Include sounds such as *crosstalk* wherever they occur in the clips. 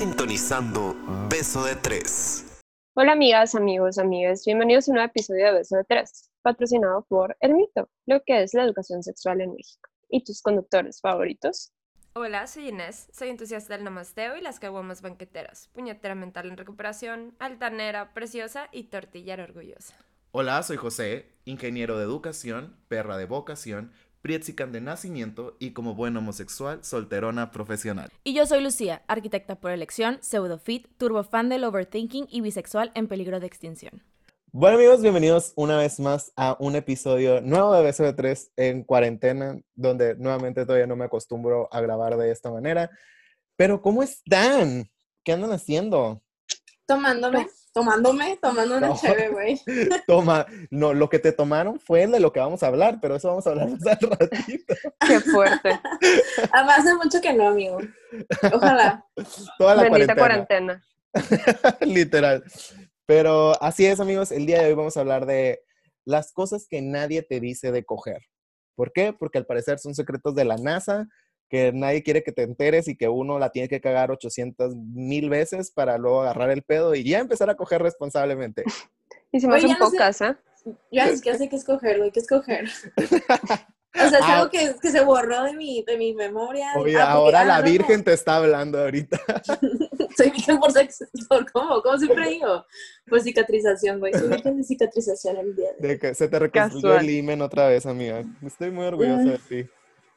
sintonizando Beso de Tres. Hola amigas, amigos, amigas, bienvenidos a un nuevo episodio de Beso de Tres, patrocinado por El Mito, lo que es la educación sexual en México. ¿Y tus conductores favoritos? Hola, soy Inés, soy entusiasta del namasteo y las caguamas banqueteras, puñetera mental en recuperación, altanera, preciosa y tortillera orgullosa. Hola, soy José, ingeniero de educación, perra de vocación, Prietzican de nacimiento y como buen homosexual, solterona profesional. Y yo soy Lucía, arquitecta por elección, pseudofit, turbofan del overthinking y bisexual en peligro de extinción. Bueno amigos, bienvenidos una vez más a un episodio nuevo de Beso de Tres en cuarentena, donde nuevamente todavía no me acostumbro a grabar de esta manera. Pero ¿cómo están? ¿Qué andan haciendo? Tomándome, tomándome, tomando una No. chévere, güey. *laughs* Toma, no, lo que te tomaron fue de lo que vamos a hablar, pero eso vamos a hablar más al ratito. *laughs* ¡Qué fuerte! Además, hace mucho que no, amigo. Ojalá. *laughs* Toda la Bendita cuarentena. cuarentena. Literal. Pero así es, amigos. El día de hoy vamos a hablar de las cosas que nadie te dice de coger. ¿Por qué? Porque al parecer son secretos de la NASA, que nadie quiere que te enteres y que uno la tiene que cagar 800 mil veces para luego agarrar el pedo y ya empezar a coger responsablemente. *laughs* Y se me hacen pocas, ¿eh? Ya es que sé qué escoger, güey, qué escoger. *laughs* O sea, es Ah. algo que, que se borró de mi, de mi memoria. Oye, Ah, ahora ah, la no, Virgen te está hablando ahorita. *laughs* Soy virgen por sexo. ¿Por cómo? ¿Cómo siempre digo? Por cicatrización, güey. Soy virgen de cicatrización el día de hoy. De que se te reconstruyó Casual. el imen otra vez, amiga. Estoy muy orgullosa de ti.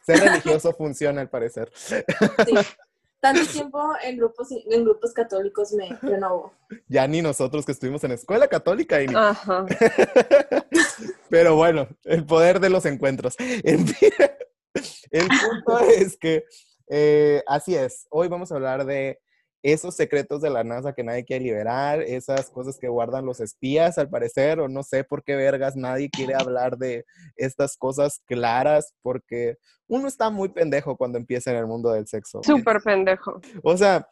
Ser religioso funciona al parecer. Sí. Tanto tiempo en grupos, en grupos católicos me renovó. Ya ni nosotros que estuvimos en escuela católica y ni Ajá. *laughs* Pero bueno, el poder de los encuentros. En fin, el punto es que eh, así es. Hoy vamos a hablar de esos secretos de la NASA que nadie quiere liberar, esas cosas que guardan los espías, al parecer, o no sé por qué vergas nadie quiere hablar de estas cosas claras, porque uno está muy pendejo cuando empieza en el mundo del sexo. Súper pendejo. O sea,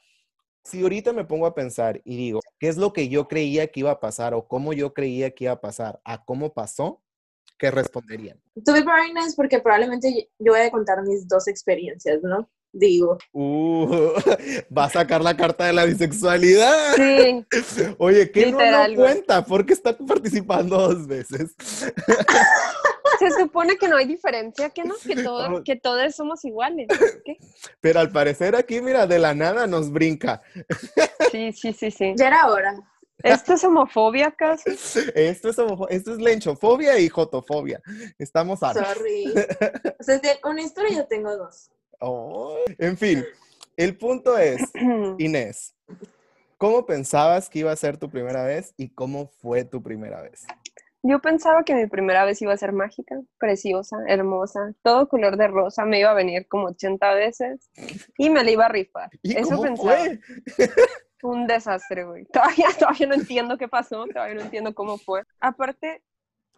si ahorita me pongo a pensar y digo, ¿qué es lo que yo creía que iba a pasar o cómo yo creía que iba a pasar a cómo pasó? ¿Qué responderían? Tuve very nice porque probablemente yo voy a contar mis dos experiencias, ¿no? Digo. Uh, *laughs* va a sacar la carta de la bisexualidad. Sí, *laughs* Oye, ¿qué no Literal, lo güey. cuenta? ¿Por qué está participando dos veces? *laughs* se supone que no hay diferencia, que no, que todos, Vamos. que todos somos iguales. ¿Qué? Pero al parecer aquí, mira, de la nada nos brinca. Sí, sí, sí, sí. Ya era hora. ¿Esto es homofobia acaso? Esto es, esto es lenchofobia y jotofobia. Estamos hartos. Sorry. O sea, una historia yo tengo dos. Oh, En fin, el punto es, *clears throat* Inés, ¿cómo pensabas que iba a ser tu primera vez y cómo fue tu primera vez? Yo pensaba que mi primera vez iba a ser mágica, preciosa, hermosa, todo color de rosa, me iba a venir como 80 veces y me la iba a rifar. ¿Y Eso cómo pensaba. fue? Un desastre, güey. *laughs* Todavía, todavía no entiendo qué pasó, todavía no entiendo cómo fue. Aparte,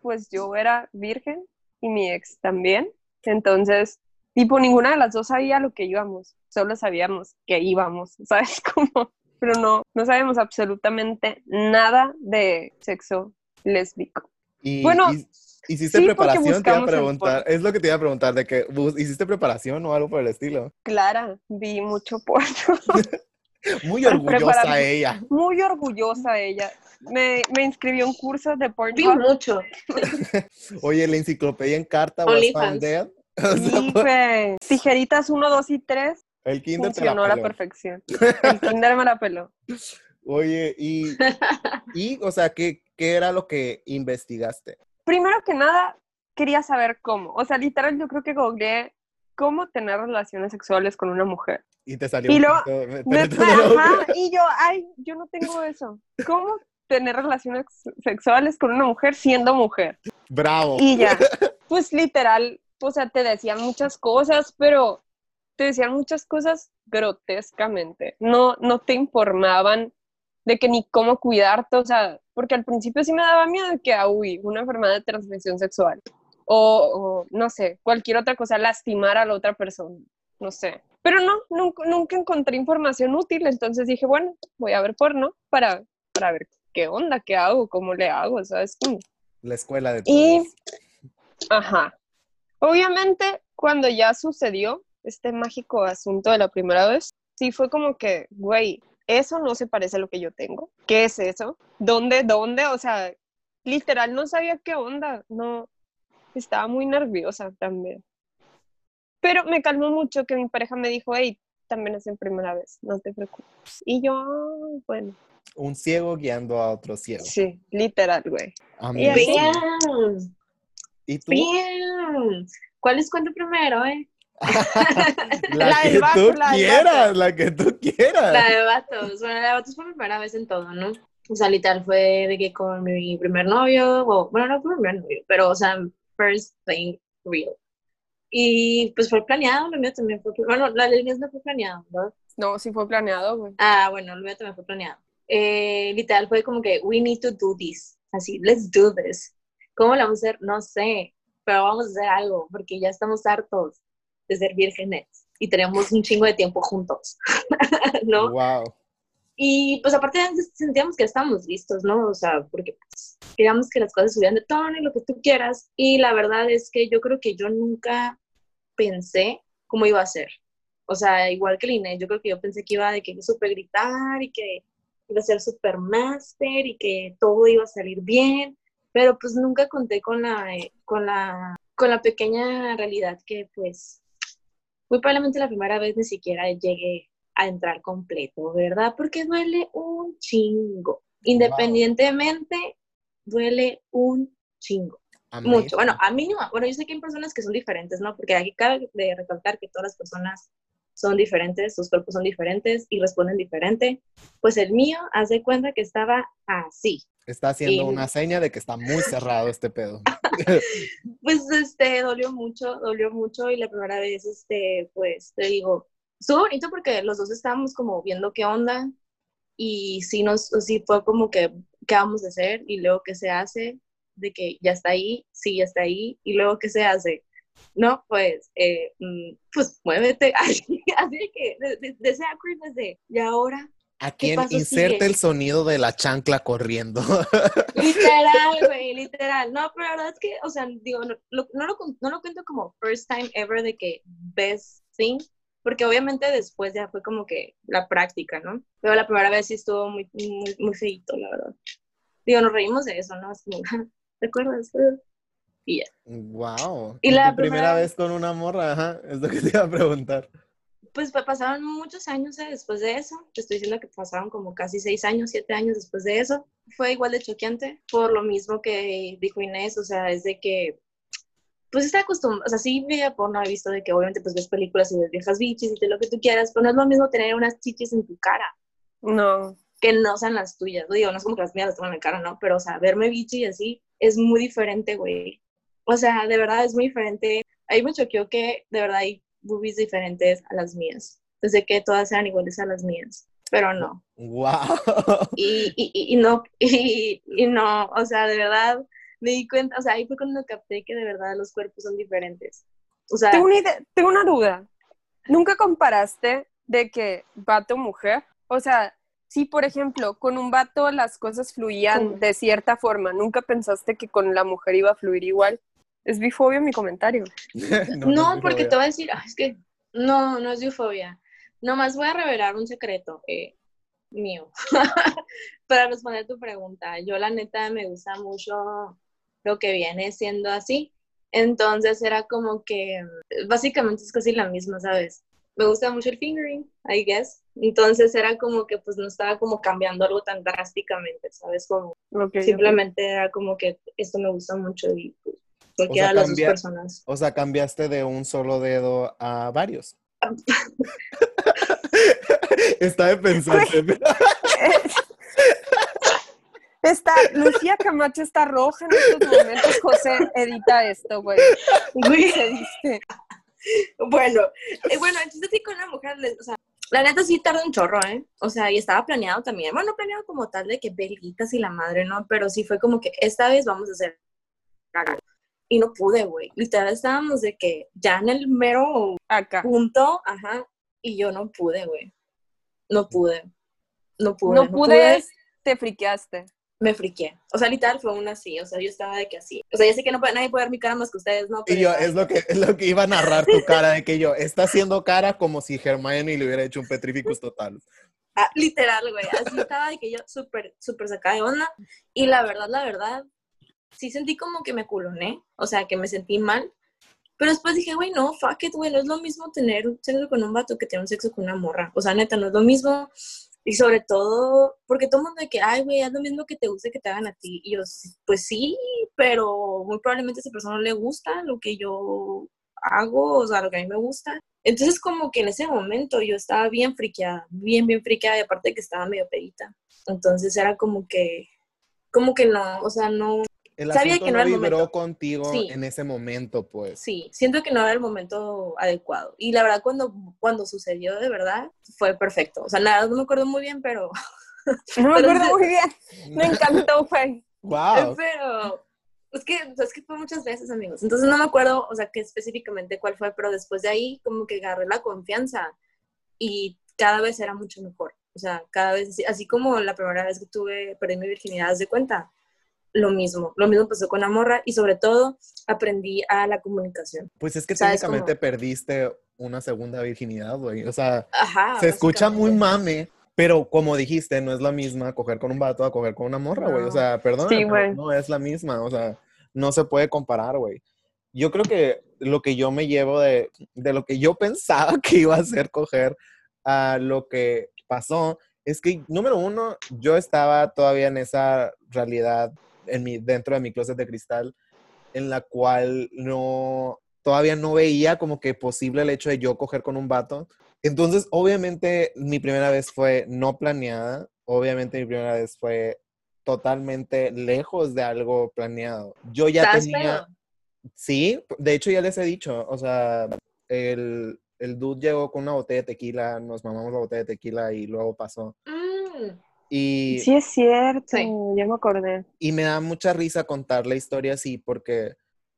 pues yo era virgen y mi ex también. Entonces, tipo, ninguna de las dos sabía lo que íbamos. Solo sabíamos que íbamos, *laughs* ¿sabes cómo? Pero no, no sabemos absolutamente nada de sexo lésbico. Y, Bueno, y- ¿Hiciste sí, preparación? Te iba a en preguntar. Es lo que te iba a preguntar, de que ¿hiciste preparación o algo por el estilo? Clara, vi mucho porno. *laughs* Muy orgullosa ella. Muy orgullosa ella. Me, me inscribí a un curso de Vi Pornhub. mucho. *laughs* Oye, la enciclopedia en carta was found dead. *laughs* O sea, Sí, güey. Tijeritas 1, 2 y 3 el kinder te la funcionó a la perfección. El kinder me la peló. *laughs* Oye, y, *laughs* y, o sea, ¿qué, ¿qué era lo que investigaste? Primero que nada, quería saber cómo. O sea, literal, yo creo que googleé cómo tener relaciones sexuales con una mujer. Y te salió Y un me- te- ajá, y yo, ay, yo no tengo eso. ¿Cómo tener relaciones sexuales con una mujer siendo mujer? Bravo. Y ya, pues literal, o sea, te decían muchas cosas, pero te decían muchas cosas grotescamente. No, no te informaban de que ni cómo cuidarte, o sea, porque al principio sí me daba miedo de que, ah, uy, una enfermedad de transmisión sexual. O, o, no sé, cualquier otra cosa, lastimar a la otra persona, no sé. Pero no, nunca, nunca encontré información útil, entonces dije, bueno, voy a ver porno para, para ver qué onda, qué hago, cómo le hago, ¿sabes? La escuela de Y, todos. ajá. Obviamente, cuando ya sucedió este mágico asunto de la primera vez, sí fue como que, güey, eso no se parece a lo que yo tengo. ¿Qué es eso? ¿Dónde, dónde? O sea, literal no sabía qué onda. No, estaba muy nerviosa también. Pero me calmó mucho que mi pareja me dijo, hey, también es en primera vez, no te preocupes. Y yo, "Ah, bueno, Un ciego guiando a otro ciego. sí, literal, güey. Así- ¿Y tú? bien. ¿Cuál les cuento primero, eh? *laughs* La, La que del vato, tú la del quieras, la que tú quieras. La de vatos. Bueno, la de vatos fue mi primera vez en todo, ¿no? O sea, literal fue de que con mi primer novio, o, bueno, no fue mi primer novio, pero, o sea, first thing real. Y pues fue planeado, lo mío también fue, bueno, la de Inés no fue planeado, ¿verdad? No, sí fue planeado, güey. Ah, bueno, lo mío también fue planeado. Eh, literal fue como que, we need to do this. Así, let's do this. ¿Cómo lo vamos a hacer? No sé, pero vamos a hacer algo, porque ya estamos hartos de ser vírgenes y tenemos un chingo de tiempo juntos, *laughs* ¿no? Wow. Y pues aparte sentíamos que estábamos listos, ¿no? O sea, porque pues, queríamos que las cosas subieran de tono y lo que tú quieras. Y la verdad es que yo creo que yo nunca pensé cómo iba a ser. O sea, igual que Liné, yo creo que yo pensé que iba de que súper gritar y que iba a ser súper máster y que todo iba a salir bien, pero pues nunca conté con la, eh, con la, con la pequeña realidad que pues muy probablemente la primera vez ni siquiera llegué a entrar completo, ¿verdad? Porque duele un chingo. Independientemente, duele un chingo. Mucho. Bueno, a mí no. Bueno, yo sé que hay personas que son diferentes, ¿no? Porque aquí cabe de recalcar que todas las personas son diferentes, sus cuerpos son diferentes y responden diferente. Pues el mío, haz de cuenta que estaba así. Está haciendo Y- una seña de que está muy cerrado este pedo. *laughs* Pues este, dolió mucho, dolió mucho y la primera vez, este, pues te digo, estuvo bonito porque los dos estábamos como viendo qué onda y sí nos, sí fue como que, ¿qué vamos a hacer? Y luego, ¿qué se hace? De que ya está ahí, sí, ya está ahí, y luego, ¿qué se hace? No, pues, eh, mm, pues muévete, *laughs* así, así que, de, de, de ese awkwardness de, y ahora, ¿A quién paso inserte sigue? el sonido de la chancla corriendo? *laughs* Literal, güey, *laughs* literal. No, pero la verdad es que, o sea, digo, no, lo- no, lo, no lo cuento como first time ever de que best thing, porque obviamente después ya fue como que la práctica, ¿no? Pero la primera vez sí estuvo muy, muy, muy feíto, la verdad. Digo, nos reímos de eso, ¿no? Como, *laughs* ¿te acuerdas? Y ya. wow. Y la primera primera- vez con una morra, ajá, es lo que te iba a preguntar. Pues pa- pasaron muchos años eh, después de eso. Te estoy diciendo que pasaron como casi seis años, siete años después de eso. Fue igual de choqueante, por lo mismo que dijo Inés, o sea, es de que, pues está acostumbrado, o sea, sí veía porno, he visto de que obviamente pues ves películas y ves viejas bichis y de lo que tú quieras, pero no es lo mismo tener unas chichis en tu cara No, que no sean las tuyas. Digo, no es como que las mías las tengo en la cara, ¿no? Pero, o sea, verme bichi y así es muy diferente, güey. O sea, de verdad es muy diferente. Ahí me choqueó que de verdad hay boobies diferentes a las mías. Pensé que todas eran iguales a las mías, pero no. Wow. Y, y, y- y no, *laughs* y, y no, o sea, de verdad me di cuenta, o sea, ahí fue cuando capté que de verdad los cuerpos son diferentes. O sea, tengo una, idea- tengo una duda. ¿Nunca comparaste de que vato mujer? O sea, si por ejemplo con un vato las cosas fluían de cierta forma, ¿nunca pensaste que con la mujer iba a fluir igual? Es bifobia mi comentario. *laughs* *laughs* No, porque bifobia. te voy a decir, ay, es que no, no es eufobia. Nomás voy a revelar un secreto eh, mío *laughs* para responder tu pregunta. Yo la neta me gusta mucho lo que viene siendo así. Entonces era como que básicamente es casi la misma, ¿sabes? Me gusta mucho el fingering, I guess. Entonces era como que pues no estaba como cambiando algo tan drásticamente, ¿sabes? Como Ok, ok. simplemente era como que esto me gusta mucho y pues cualquiera de las cambia- dos personas. O sea, cambiaste de un solo dedo a varios. *laughs* Está de pensarse. *laughs* Está, Lucía Camacho está roja en estos momentos. José, edita esto, güey. Güey. Se diste. Bueno, eh, bueno, entonces sí con una mujer, o sea, la neta sí tarda un chorro, ¿eh? O sea, y estaba planeado también. Bueno, no planeado como tal de que velitas y la madre, ¿no? Pero sí fue como que esta vez vamos a hacer algo. Y no pude, güey. Literal estábamos de que ya en el mero Acá. punto, ajá, y yo no pude, güey. No pude. No pude. No pude, te friqueaste. Me friqué. O sea, literal fue una así. O sea, yo estaba de que así. O sea, ya sé que no puede, nadie puede ver mi cara más que ustedes, ¿no? Y Pero yo, estaba es lo que, es lo que iba a narrar tu cara, de que yo, está haciendo cara como si Hermione le hubiera hecho un petrificus total. Ah, literal, güey. Así estaba de que yo súper, súper sacada de onda. Y la verdad, la verdad, sí sentí como que me culoné. O sea, que me sentí mal. Pero después dije, güey, no, fuck it, güey. No es lo mismo tener un sexo con un vato que tener un sexo con una morra. O sea, neta, no es lo mismo. Y sobre todo, porque todo el mundo de que, ay, güey, es lo mismo que te guste que te hagan a ti. Y yo, pues sí, pero muy probablemente a esa persona no le gusta lo que yo hago, o sea, lo que a mí me gusta. Entonces, como que en ese momento yo estaba bien friqueada, bien, bien friqueada, y aparte que estaba medio pedita. Entonces era como que, como que no, o sea, no, El Sabía que no no era el momento. contigo Sí. en ese momento, pues. sí, siento que no era el momento adecuado. Y la verdad, cuando, cuando sucedió de verdad, fue perfecto. O sea, nada, no me acuerdo muy bien, pero, No me *laughs* acuerdo muy bien. Me encantó, güey. ¡Wow! pero, es que, es que fue muchas veces, amigos. Entonces no me acuerdo, o sea, que específicamente cuál fue, pero después de ahí como que agarré la confianza y cada vez era mucho mejor. O sea, cada vez, así, así como la primera vez que tuve, perdí mi virginidad, haz de cuenta, lo mismo. Lo mismo pasó con la morra y sobre todo aprendí a la comunicación. Pues es que ¿Sabes técnicamente perdiste una segunda virginidad, güey. O sea, Ajá. se escucha muy mame, pero como dijiste, no es la misma coger con un vato a coger con una morra, güey. O No. sea, perdón, Sí, no es la misma. O sea, no se puede comparar, güey. Yo creo que lo que yo me llevo de, de lo que yo *laughs* pensaba que iba a ser coger a lo que pasó es que, número uno, yo estaba todavía en esa realidad en mi, dentro de mi closet de cristal en la cual no, todavía no veía como que posible el hecho de yo coger con un vato. Entonces, obviamente, mi primera vez fue no planeada. Obviamente, mi primera vez fue totalmente lejos de algo planeado. Yo ya ¿Estás tenía... pedo? Sí, de hecho ya les he dicho, o sea, el, el dude llegó con una botella de tequila, nos mamamos la botella de tequila y luego pasó. Mm, Y, Sí, es cierto. Sí. Ya me acordé. y me da mucha risa contar la historia así porque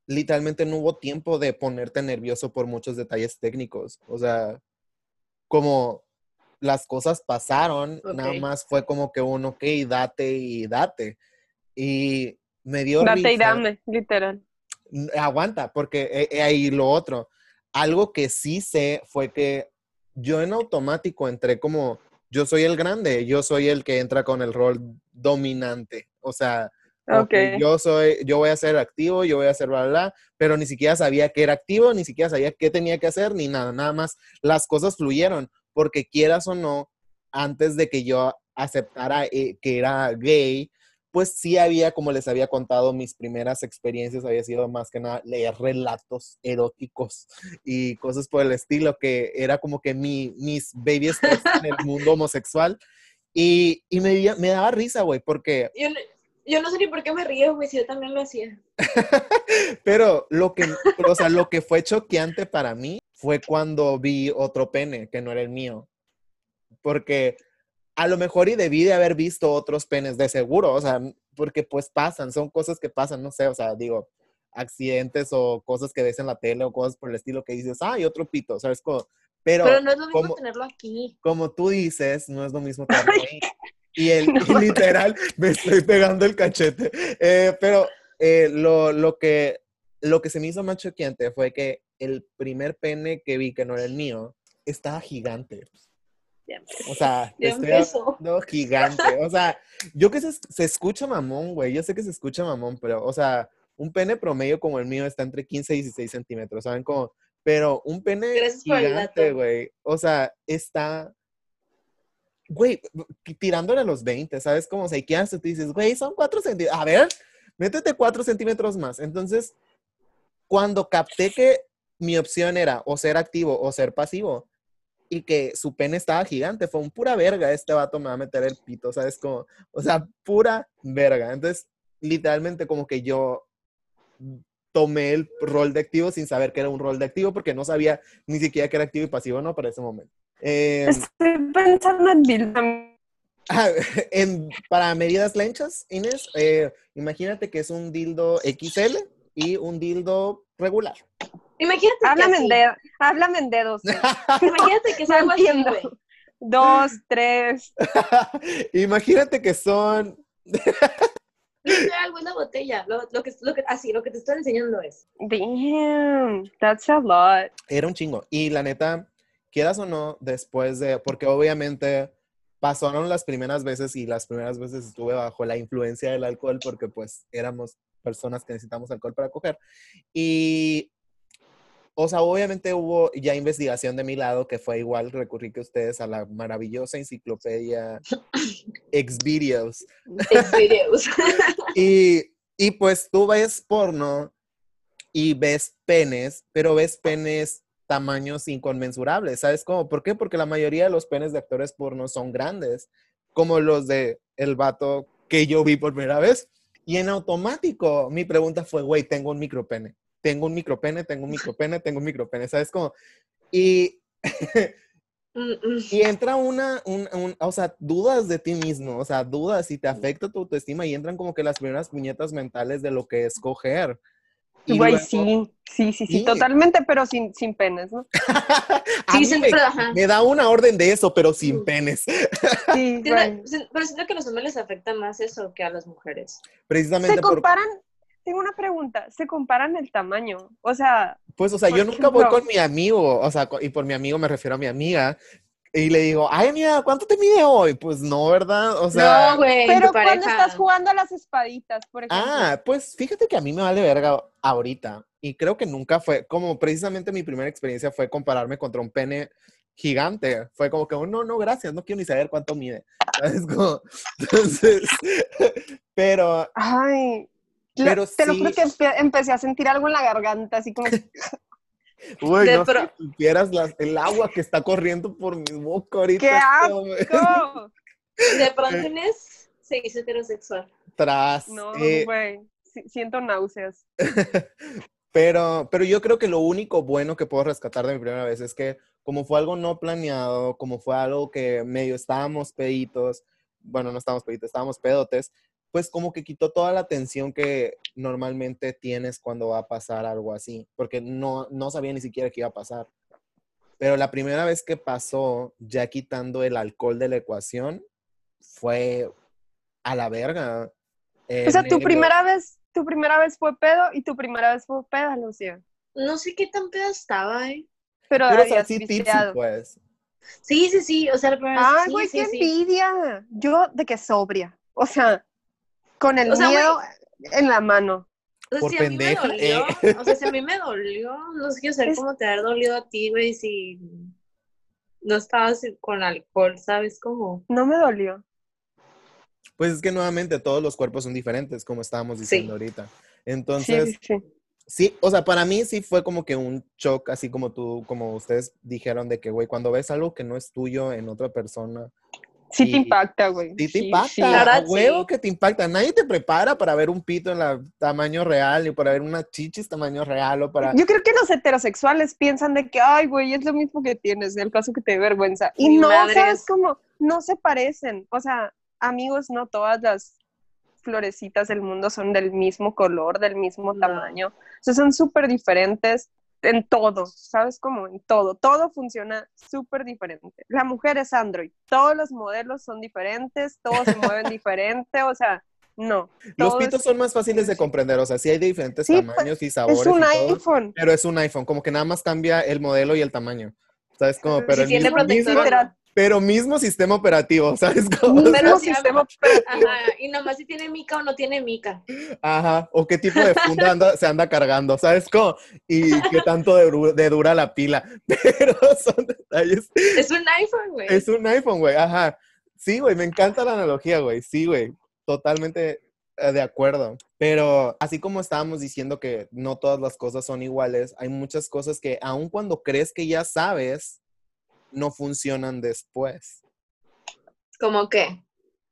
literalmente no hubo tiempo de ponerte nervioso por muchos detalles técnicos. O sea, como las cosas pasaron, nada más fue como que un ok, date y date. Y me dio Date y dame, literal. Aguanta, porque eh, eh, ahí lo otro. Algo que sí sé fue que yo en automático entré como, yo soy el grande, yo soy el que entra con el rol dominante. O sea, yo soy, yo voy a ser activo, yo voy a hacer bla, bla, bla, pero ni siquiera sabía que era activo, ni siquiera sabía qué tenía que hacer, ni nada, nada más las cosas fluyeron, porque quieras o no, antes de que yo aceptara eh, que era gay, pues sí había, como les había contado, mis primeras experiencias había sido más que nada leer relatos eróticos y cosas por el estilo, que era como que mi, mis baby steps en el mundo homosexual. Y, y me, me daba risa, güey, porque Yo, no- yo no sé ni por qué me río, güey, si yo también lo hacía. *laughs* Pero lo que, o sea, lo que fue choqueante para mí fue cuando vi otro pene que no era el mío. Porque a lo mejor y debí de haber visto otros penes de seguro, o sea, porque pues pasan, son cosas que pasan, no sé, o sea, digo, accidentes o cosas que ves en la tele o cosas por el estilo que dices, ay, otro pito, ¿sabes? Como, pero, Pero no es lo mismo como- tenerlo aquí. como tú dices, no es lo mismo *laughs* tenerlo ahí. Y, el, *laughs* y literal, me estoy pegando el cachete. Eh, pero eh, lo, lo, que, lo que se me hizo más choqueante fue que el primer pene que vi, que no era el mío, estaba gigante. Ya empezó. O sea, *laughs* Ya estoy hablando gigante. O sea, yo que se, se escucha mamón, güey. Yo sé que se escucha mamón, pero, o sea, un pene promedio como el mío está entre 15 y 16 centímetros, ¿saben cómo? Pero un pene Gracias gigante, güey. O sea, está. Güey, tirándole a los 20, ¿sabes cómo? O sea, y qué haces? Tú dices, güey, son 4 centímetros. A ver, métete 4 centímetros más. Entonces, cuando capté que mi opción era o ser activo o ser pasivo, y que su pene estaba gigante, fue un pura verga, este vato me va a meter el pito, ¿sabes? Como, o sea, pura verga. Entonces, literalmente como que yo tomé el rol de activo sin saber que era un rol de activo porque no sabía ni siquiera que era activo y pasivo, ¿no? Para ese momento. Eh, Estoy pensando en dildo. ah, *laughs* en- para medidas lenchas, Inés, eh, imagínate que es un dildo XL y un dildo regular. Imagínate que Háblame en, así. dedo, háblame en dedos. *laughs* Imagínate que es No algo así, entiendo. güey. Dos, tres. *laughs* imagínate que son Literal, güey, la botella. Lo, lo que, lo que, así, lo que te estoy enseñando es. Damn, that's a lot. Era un chingo. Y la neta, quieras o no, después de, porque obviamente pasaron las primeras veces y las primeras veces estuve bajo la influencia del alcohol porque pues éramos personas que necesitamos alcohol para coger. Y, o sea, obviamente hubo ya investigación de mi lado que fue igual, recurrí que ustedes a la maravillosa enciclopedia Xvideos. Xvideos. *laughs* Y, y pues tú ves porno y ves penes, pero ves penes tamaños inconmensurables. ¿Sabes cómo? ¿Por qué? Porque la mayoría de los penes de actores porno son grandes, como los de el vato que yo vi por primera vez. Y en automático, mi pregunta fue, güey, tengo un micropene. Tengo un micropene, tengo un micropene, tengo un micropene. ¿Sabes cómo? Y, Mm, *laughs* mm. y entra una, un, un- o sea, dudas de ti mismo, o sea, dudas y te afecta tu autoestima y entran como que las primeras puñetas mentales de lo que es coger. Y Güey, luego- sí, sí, sí, sí, Sí. totalmente, pero sin, sin penes, ¿no? *laughs* A Sí, me, ajá. me da una orden de eso, pero sin penes. Sí, Siento- güey. si- Pero siento que a los hombres les afecta más eso que a las mujeres. Precisamente Se por, comparan, tengo una pregunta, se comparan el tamaño, o sea, pues, o sea, yo nunca voy con mi amigo, o sea, y por mi amigo me refiero a mi amiga, y le digo, ay, amiga, ¿cuánto te mide hoy? Pues no, ¿verdad? O sea, no, güey, pero cuando pareja. estás jugando a las espaditas, por ejemplo. ah, pues fíjate que a mí me vale verga ahorita, y creo que nunca fue, como precisamente mi primera experiencia fue compararme contra un pene gigante, fue como que, oh, no, no, gracias, no quiero ni saber cuánto mide, *laughs* ¿sabes? Como, *laughs* entonces, *laughs* pero Ay, Pero te lo sí. juro que empe- empecé a sentir algo en la garganta, así como, *laughs* Güey, De no pro- si supieras la- el agua que está corriendo por mi boca ahorita. ¡qué asco! *laughs* De pronto Inés se hizo heterosexual. Tras. No, eh, güey, si- siento náuseas. *laughs* pero, pero yo creo que lo único bueno que puedo rescatar de mi primera vez es que como fue algo no planeado, como fue algo que medio estábamos peditos, bueno, no estábamos peditos, estábamos pedotes, pues como que quitó toda la tensión que normalmente tienes cuando va a pasar algo así, porque no, no sabía ni siquiera que iba a pasar. Pero la primera vez que pasó, ya quitando el alcohol de la ecuación, fue a la verga. O sea, tu primera vez, tu primera vez fue pedo y tu primera vez fue peda, Lucía. No sé qué tan peda estaba, eh. Pero, Pero o sea, sí, tipsy, pues. Sí, sí, sí. O sea, la primera vez. Ay, sí, güey, sí, qué sí. envidia. Yo de que sobria. O sea, con el O sea, miedo en la mano. O sea, Por si a mí me pendeja, dolió, eh. o sea, si a mí me dolió, no sé quiero saber Es- cómo te haber dolido a ti, güey, si no estabas con alcohol, ¿sabes cómo? No me dolió. Pues es que nuevamente todos los cuerpos son diferentes, como estábamos diciendo ahorita. Entonces, sí, sí. sí, o sea, para mí sí fue como que un shock, así como tú, como ustedes dijeron, de que, güey, cuando ves algo que no es tuyo en otra persona, Sí Y- te impacta, güey. sí te impacta, sí. A huevo sí. que te impacta. Nadie te prepara para ver un pito en la tamaño real y para ver una chichis tamaño real o para... Yo creo que los heterosexuales piensan de que, ay, güey, es lo mismo que tienes, el caso que te dé vergüenza. Y Mi no, ¿sabes es- cómo? No se parecen. O sea, amigos, no todas las florecitas del mundo son del mismo color, del mismo No. tamaño. O sea, son súper diferentes en todo, ¿sabes cómo? En todo. Todo funciona súper diferente. La mujer es Android. Todos los modelos son diferentes, todos se mueven *laughs* diferente, o sea, no. Los pitos es- son más fáciles de comprender, o sea, sí hay de diferentes Sí, pues, tamaños y sabores Es un y todo, iPhone. pero es un iPhone, como que nada más cambia el modelo y el tamaño. ¿Sabes cómo? Pero el tiene mismo, protector. mismo- Literal. Pero mismo sistema operativo, *laughs* ¿sabes cómo? Mismo sistema *laughs* operativo. Ajá, y nomás si tiene mica o no tiene mica. Ajá, o qué tipo de funda anda- se anda cargando, ¿sabes cómo? Y qué tanto de, de dura la pila. *laughs* Pero son detalles. Es un iPhone, güey. Es un iPhone, güey, ajá. Sí, güey, me encanta la analogía, güey. Sí, güey, totalmente eh, de acuerdo. Pero así como estábamos diciendo que no todas las cosas son iguales, hay muchas cosas que aun cuando crees que ya sabes, no funcionan después. ¿Cómo qué?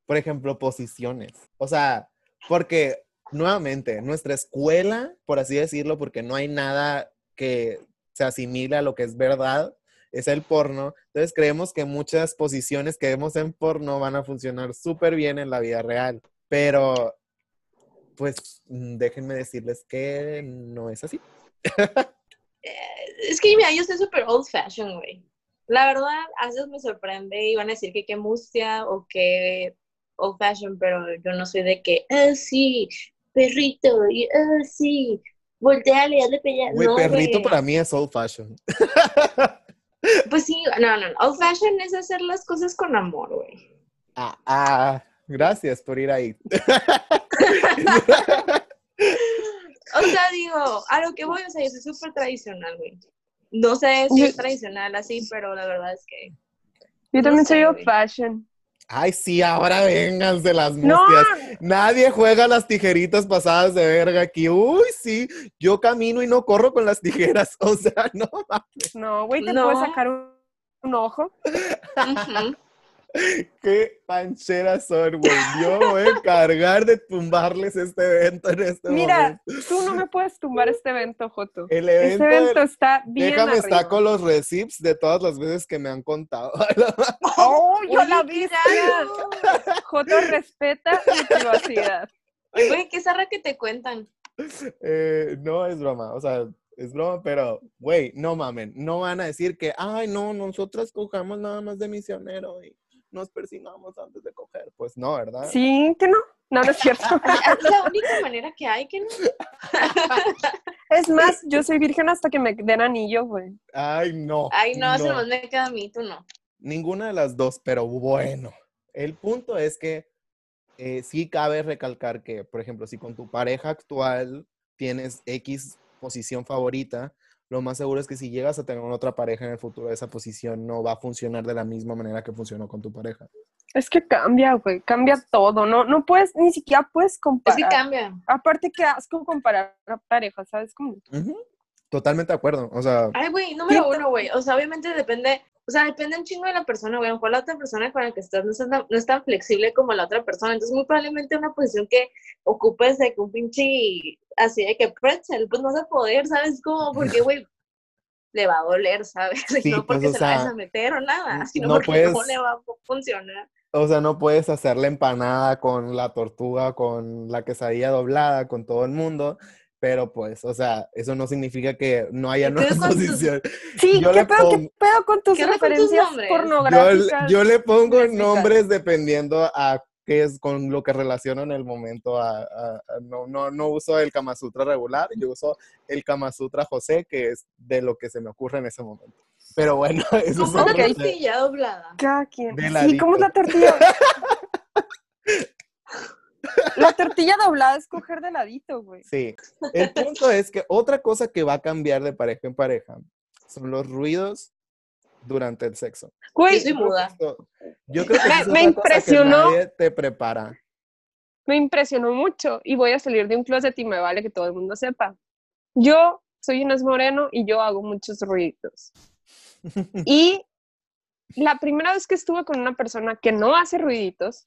por ejemplo, posiciones. O sea, porque nuevamente, nuestra escuela, por así decirlo, porque no hay nada que se asimile a lo que es verdad, es el porno. Entonces creemos que muchas posiciones que vemos en porno van a funcionar súper bien en la vida real. Pero, pues, mm, déjenme decirles que no es así. *laughs* Es que mira, yo soy súper old fashion, güey. La verdad, a veces me sorprende y van a decir que qué mustia o que old fashion, pero yo no soy de que, ah, sí, perrito, y ah, sí, volteale, hazle pelea. Güey, no, perrito para mí es old fashion. *laughs* Pues sí, no, no, no. Old fashion es hacer las cosas con amor, güey. Ah, ah, gracias por ir ahí. *laughs* O sea, digo, a lo que voy, o sea, yo soy súper tradicional, güey. No sé si Yo- es tradicional así, pero la verdad es que Yo No también soy old fashion. Ay, sí, ahora vénganse las No, mustias. Nadie juega las tijeritas pasadas de verga aquí. Uy, sí, yo camino y no corro con las tijeras. *laughs* O sea, no mames. no, güey, te No. puedes sacar un, un ojo. ujú. Qué pancheras son, güey. Yo voy a encargar de tumbarles este evento en este Mira, momento. tú no me puedes tumbar este evento, Joto. El Este evento, está bien déjame arriba. estar con los receipts de todas las veces que me han contado. *laughs* ¡Oh, yo la vi! Joto respeta mi privacidad. Güey, qué zarra que te cuentan. Eh, no es broma, o sea, es broma, pero, güey, no mamen, no van a decir que, ay, no, nosotras cojamos nada más de misionero y nos persigamos antes de coger. Pues no, ¿verdad? Sí, que no. No, no es cierto. *laughs* Es la única manera que hay que no. *laughs* Es más, yo soy virgen hasta que me den anillo, güey. Ay, no. Ay, no, eso no. nomás me queda a mí, tú no. Ninguna de las dos, pero bueno. El punto es que eh, sí cabe recalcar que, por ejemplo, si con tu pareja actual tienes X posición favorita, lo más seguro es que si llegas a tener otra pareja en el futuro, esa posición no va a funcionar de la misma manera que funcionó con tu pareja. Es que cambia, güey. Cambia todo. No, no puedes, ni siquiera puedes Es comparar. que cambia. Aparte, que asco comparar a parejas, ¿sabes? Como. Totalmente de acuerdo. O sea, Ay, güey, número uno, güey. O sea, obviamente depende, o sea, depende un chingo de la persona, güey. A lo mejor la otra persona con la que estás no es, tan, no es tan flexible como la otra persona. Entonces, muy probablemente una posición que ocupes de que un pinche así de que pretzel, pues no vas a poder, ¿sabes? Como, porque, güey, le va a doler, ¿sabes? *laughs* Sí, no pues, porque se la vayas sea, a meter o nada, sino no porque no puedes- le va a funcionar. o sea, no puedes hacer la empanada con la tortuga, con la quesadilla doblada, con todo el mundo. Pero pues, o sea, eso no significa que no haya ¿Qué pedo nuevas con tus- posiciones. *laughs* sí, Yo ¿qué pedo, qué pedo con tus ¿Qué onda con tus referencias nombres? Yo, pornográficas? yo le pongo nombres dependiendo a qué es con lo que relaciono en el momento. a- a- a- no, no, no uso el Kama Sutra regular, yo uso el Kama Sutra José, que es de lo que se me ocurre en ese momento. Pero bueno, *laughs* eso es Como una tortilla doblada. Cada quien. Sí, ¿cómo es la tortilla? *laughs* la tortilla doblada es coger de ladito, güey. Sí. El punto es que otra cosa que va a cambiar de pareja en pareja son los ruidos durante el sexo. Güey, Yo creo que Me- eso es me que impresionó. nadie te prepara. me impresionó mucho y voy a salir de un closet y me vale que todo el mundo sepa. Yo soy Inés Moreno y yo hago muchos ruiditos. *laughs* Y la primera vez que estuve con una persona que no hace ruiditos,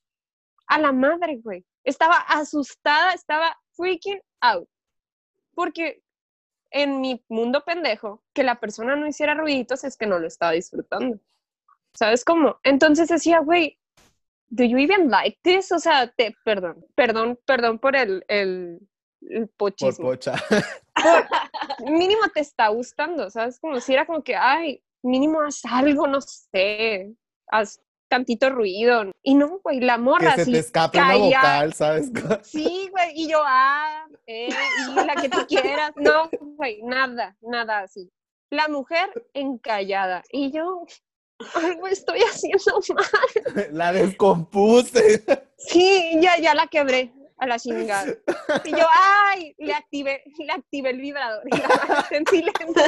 a la madre, güey. Estaba asustada, estaba freaking out. Porque en mi mundo pendejo, que la persona no hiciera ruiditos es que no lo estaba disfrutando. ¿Sabes cómo? Entonces decía, güey, ¿do you even like this? O sea, te, perdón, perdón, perdón por el, el, el Por pocha. Por- *laughs* mínimo te está gustando, ¿sabes? Como si era como que, ay, mínimo haz algo, no sé, haz tantito ruido. Y no, güey, la Que morra se así, te escape una vocal, ¿sabes? *laughs* Sí, güey, y yo, ah, eh, y la que tú quieras. No, güey, nada, nada así. La mujer encallada. Y yo, algo estoy haciendo *laughs* mal. La descompuse. *laughs* Sí, ya, ya la quebré a la chingada. Y yo, ay, le activé, le activé el vibrador y la en silencio.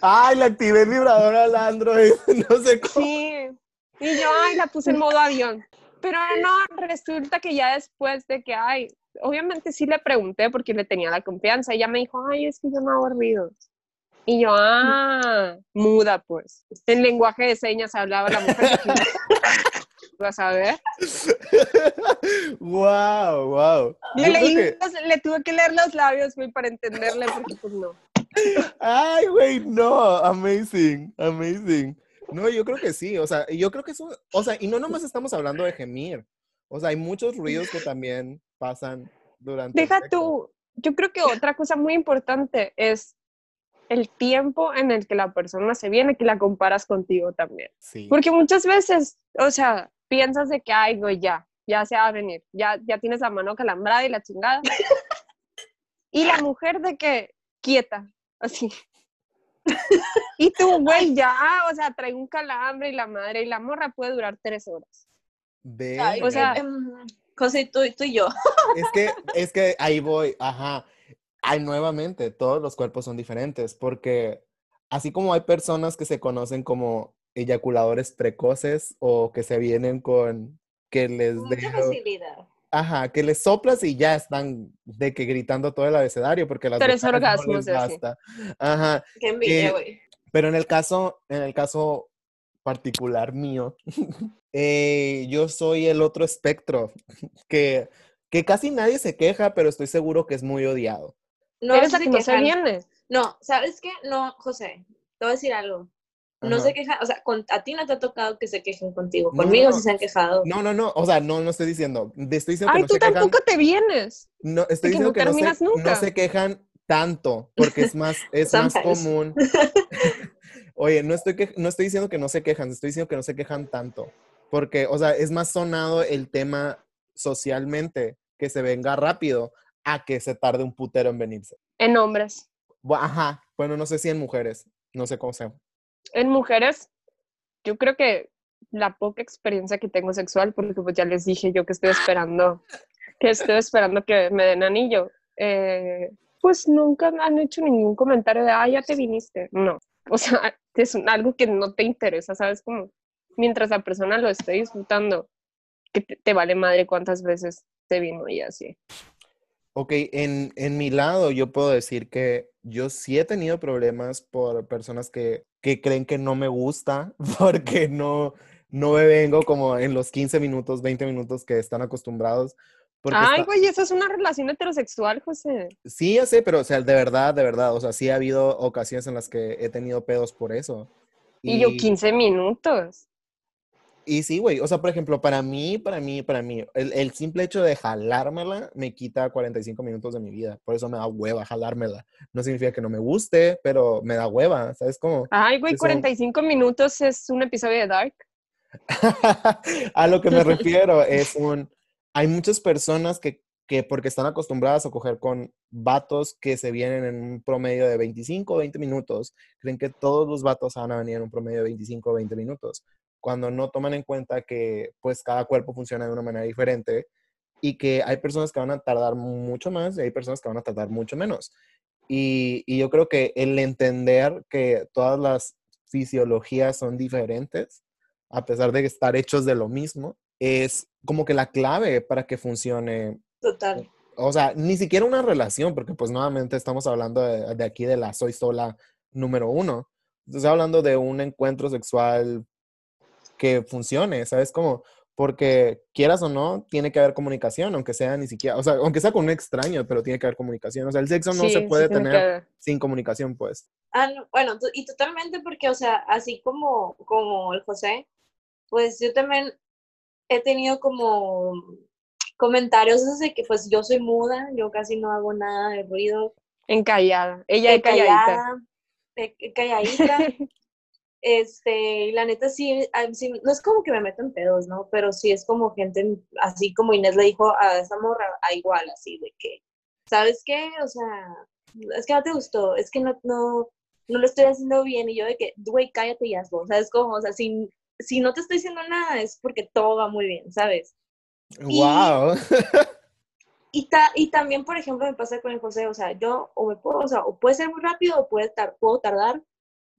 Ay, le activé el vibrador al Android. *laughs* No sé cómo. Sí. Y yo, ay, la puse en modo avión. Pero no, resulta que ya después de que, ay, obviamente sí le pregunté porque le tenía la confianza. Ella me dijo, ay, es que yo no hago ruidos. Y yo, ah, muda pues. En lenguaje de señas hablaba la mujer. *laughs* ¿Vas a ver? Wow, wow. Le, leí que- le tuve que leer los labios, güey, para entenderle, porque pues no. Ay, güey, no, amazing, amazing. No, yo creo que sí, o sea, yo creo que eso, o sea, y no nomás estamos hablando de gemir, o sea, hay muchos ruidos que también pasan durante el Deja sexo. tú, yo creo que otra cosa muy importante es el tiempo en el que la persona se viene, que la comparas contigo también. Sí. Porque muchas veces, o sea, piensas de que, ay, güey, ya, ya se va a venir, ya, ya tienes la mano calambrada y la chingada. *laughs* y la mujer de que, quieta, así. *laughs* y tú, güey, ya, o sea, trae un calambre y la madre y la morra puede durar tres horas. Ay, O sea- em, José, tú, tú y yo. *laughs* Es que, es que *laughs* ahí voy, ajá. Ay, nuevamente, todos los cuerpos son diferentes, porque así como hay personas que se conocen como eyaculadores precoces o que se vienen con que les Mucha dé- facilidad. Ajá, que les soplas y ya están de que gritando todo el abecedario porque las Tres no orgasmos, les así. basta. Ajá, Qué envidia, güey. pero en el caso, en el caso particular mío, *laughs* eh, yo soy el otro espectro *laughs* que, que casi nadie se queja, pero estoy seguro que es muy odiado. No Eres la que no se viene. No, ¿sabes qué? No, José, te voy a decir algo. No Ajá. se quejan, o sea, con- a ti no te ha tocado que se quejen contigo. Conmigo no. sí se han quejado. No, no, no, o sea, no, no estoy diciendo, estoy diciendo que Ay, no tú se quejan, tampoco te vienes. no, estoy que diciendo no que no se, no quejan tanto, porque es más, *laughs* es más común. *laughs* Oye, no estoy, que, no estoy diciendo que no se quejan, estoy diciendo que no se quejan tanto, porque, o sea, es más sonado el tema socialmente, que se venga rápido, a que se tarde un putero en venirse. En hombres. Ajá, bueno, no sé si en mujeres, no sé cómo sea. En mujeres, yo creo que la poca experiencia que tengo sexual, porque pues ya les dije yo que estoy esperando, que estoy esperando que me den anillo, eh, pues nunca han hecho ningún comentario de, ah, ya te viniste. No, o sea, es algo que no te interesa, ¿sabes? Como mientras la persona lo esté disfrutando, que te, te vale madre cuántas veces te vino y así. Ok, en, en mi lado yo puedo decir que yo sí he tenido problemas por personas que, que creen que no me gusta *laughs* porque no, no me vengo como en los 15 minutos, 20 minutos que están acostumbrados. Ay, está- güey, eso es una relación heterosexual, José. Sí, ya sé, pero o sea, de verdad, de verdad, o sea, sí ha habido ocasiones en las que he tenido pedos por eso. Y, yo 15 minutos. Y sí, güey, o sea, por ejemplo, para mí, para mí, para mí, el, el simple hecho de jalármela me quita 45 minutos de mi vida. Por eso me da hueva jalármela. No significa que no me guste, pero me da hueva, ¿sabes cómo? Ay, güey, Eso- 45 minutos es un episodio de Dark. *laughs* A lo que me *laughs* refiero es un... Hay muchas personas que, que porque están acostumbradas a coger con vatos que se vienen en un promedio de 25 o 20 minutos, creen que todos los vatos van a venir en un promedio de 25 o 20 minutos, cuando no toman en cuenta que pues cada cuerpo funciona de una manera diferente y que hay personas que van a tardar mucho más y hay personas que van a tardar mucho menos. Y, y yo creo que el entender que todas las fisiologías son diferentes, a pesar de estar hechos de lo mismo, es como que la clave para que funcione. Total. O sea, ni siquiera una relación, porque pues nuevamente estamos hablando de, de aquí de la soy sola número uno. Estoy hablando de un encuentro sexual que funcione, ¿sabes? Como, porque quieras o no, tiene que haber comunicación, aunque sea ni siquiera, o sea, aunque sea con un extraño, pero tiene que haber comunicación. O sea, el sexo no Sí, se sí puede que tener sin comunicación, pues. Ah, no, bueno, y totalmente porque, o sea, así como, como el José, pues yo también he tenido como comentarios de que pues yo soy muda, yo casi no hago nada de ruido, Encallada. Ella eh, es calladita. callada, eh, eh, calladita. *laughs* Este, y la neta sí, sí, no es como que me meto en pedos, ¿no? Pero sí es como gente, así como Inés le dijo a esa morra, a igual, así de que, ¿sabes qué? O sea, es que no te gustó, es que no, no, no lo estoy haciendo bien, y yo de que, güey, cállate y hazlo, ¿sabes? Como, o sea, si, si no te estoy diciendo nada es porque todo va muy bien, ¿sabes? Y- ¡Wow! *laughs* Y, ta- y también, por ejemplo, me pasa con el José, o sea, yo o me puedo, o sea, o puede ser muy rápido o puede tar- puedo tardar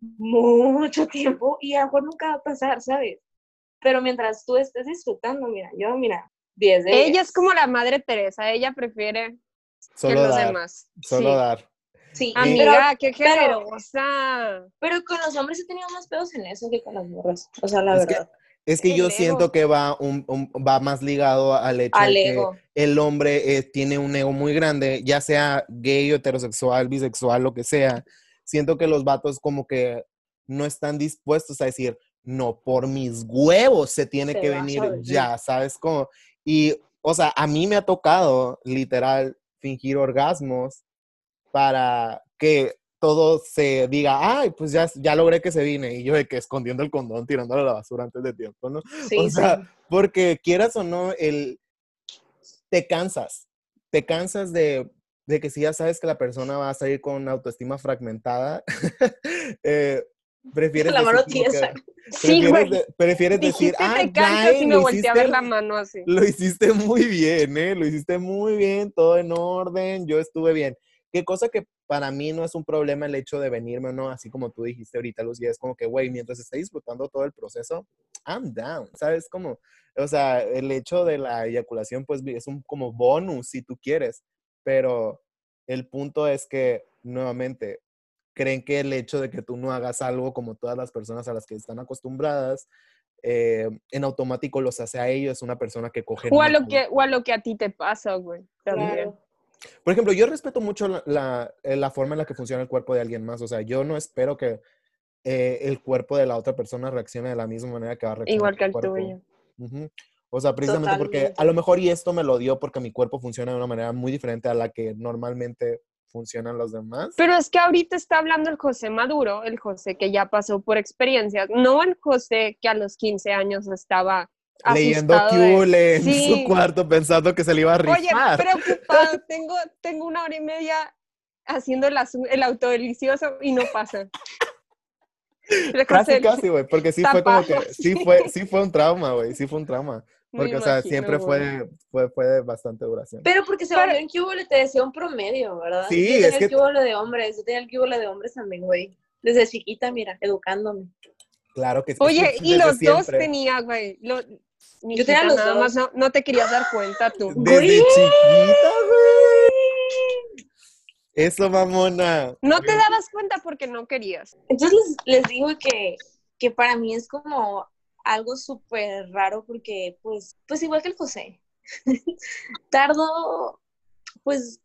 mucho tiempo y a lo mejor nunca va a pasar, ¿sabes? Pero mientras tú estés disfrutando, mira, yo, mira, 10 de Ella 10. es como la madre Teresa. Ella prefiere que Solo los dar, demás. solo Sí. dar. Sí, pero, Amiga, qué pero- generosa. pero con los hombres he tenido más pedos en eso que con las morras, o sea, la Es que- verdad. Es que El yo ego. siento que va, un, un- va más ligado al hecho Al de que ego. el hombre eh, tiene un ego muy grande, ya sea gay, heterosexual, bisexual, lo que sea. Siento que los vatos como que no están dispuestos a decir, no, por mis huevos se tiene Se que venir ya, ¿sabes cómo? Y, o sea, a mí me ha tocado literal fingir orgasmos para que todo se diga, ay, pues ya, ya logré que se vine. Y yo de que escondiendo el condón, tirándolo a la basura antes de tiempo, ¿no? Sí, o sí. sea, porque quieras o no, el, te cansas. Te cansas de, de que si ya sabes que la persona va a salir con autoestima fragmentada, *laughs* eh, prefieres La mano decir que- tiesa. *laughs* Sí, prefieres, güey. prefieres decir, ah, te me lo volteé a ver hiciste, la mano así. lo hiciste muy bien, ¿eh? Lo hiciste muy bien, todo en orden, yo estuve bien. Qué cosa que para mí no es un problema el hecho de venirme o no, así como tú dijiste ahorita, Lucía, es como que, güey, mientras esté disfrutando todo el proceso, I'm down, ¿sabes? Como, o sea, el hecho de la eyaculación, pues es un como bonus si tú quieres, pero el punto es que, nuevamente, creen que el hecho de que tú no hagas algo como todas las personas a las que están acostumbradas, eh, en automático los hace a ellos una persona que coge. O a lo que, o a lo que a ti te pasa, güey. También. Claro. Por ejemplo, yo respeto mucho la, la- eh, la forma en la que funciona el cuerpo de alguien más. O sea, yo no espero que eh, el cuerpo de la otra persona reaccione de la misma manera que va a reaccionar Igual que el cuerpo. tuyo. Ujú. O sea, precisamente porque Totalmente. a lo mejor y esto me lo dio porque mi cuerpo funciona de una manera muy diferente a la que normalmente funcionan los demás. Pero es que ahorita está hablando el José Maduro, el José que ya pasó por experiencias, no el José que a los 15 años estaba Leyendo asustado de- Cule en Sí. su cuarto pensando que se le iba a Oye, rifar. preocupado, *laughs* tengo, tengo una hora y media haciendo el, el autodelicioso y no pasa. Casi, casi, güey, porque sí fue como que, sí. fue, sí fue un trauma, güey, sí fue un trauma. Me Porque, o sea, imagino, siempre fue, fue, fue de bastante duración. Pero porque se volvió en cubole, te decía un promedio, ¿verdad? Sí, yo tenía es que- el cubole de hombres, yo tenía el cubole de hombres también, güey. Desde chiquita, mira, educándome. Claro que sí. Oye, y los dos tenía, güey. Lo, Yo tenía los nada dos. más no, no te querías dar cuenta tú. Desde Güey. chiquita, güey. Eso, mamona. No te dabas cuenta porque no querías. Entonces les, les digo que, que para mí es como algo súper raro porque, pues, pues igual que el José, *laughs* tardo, pues,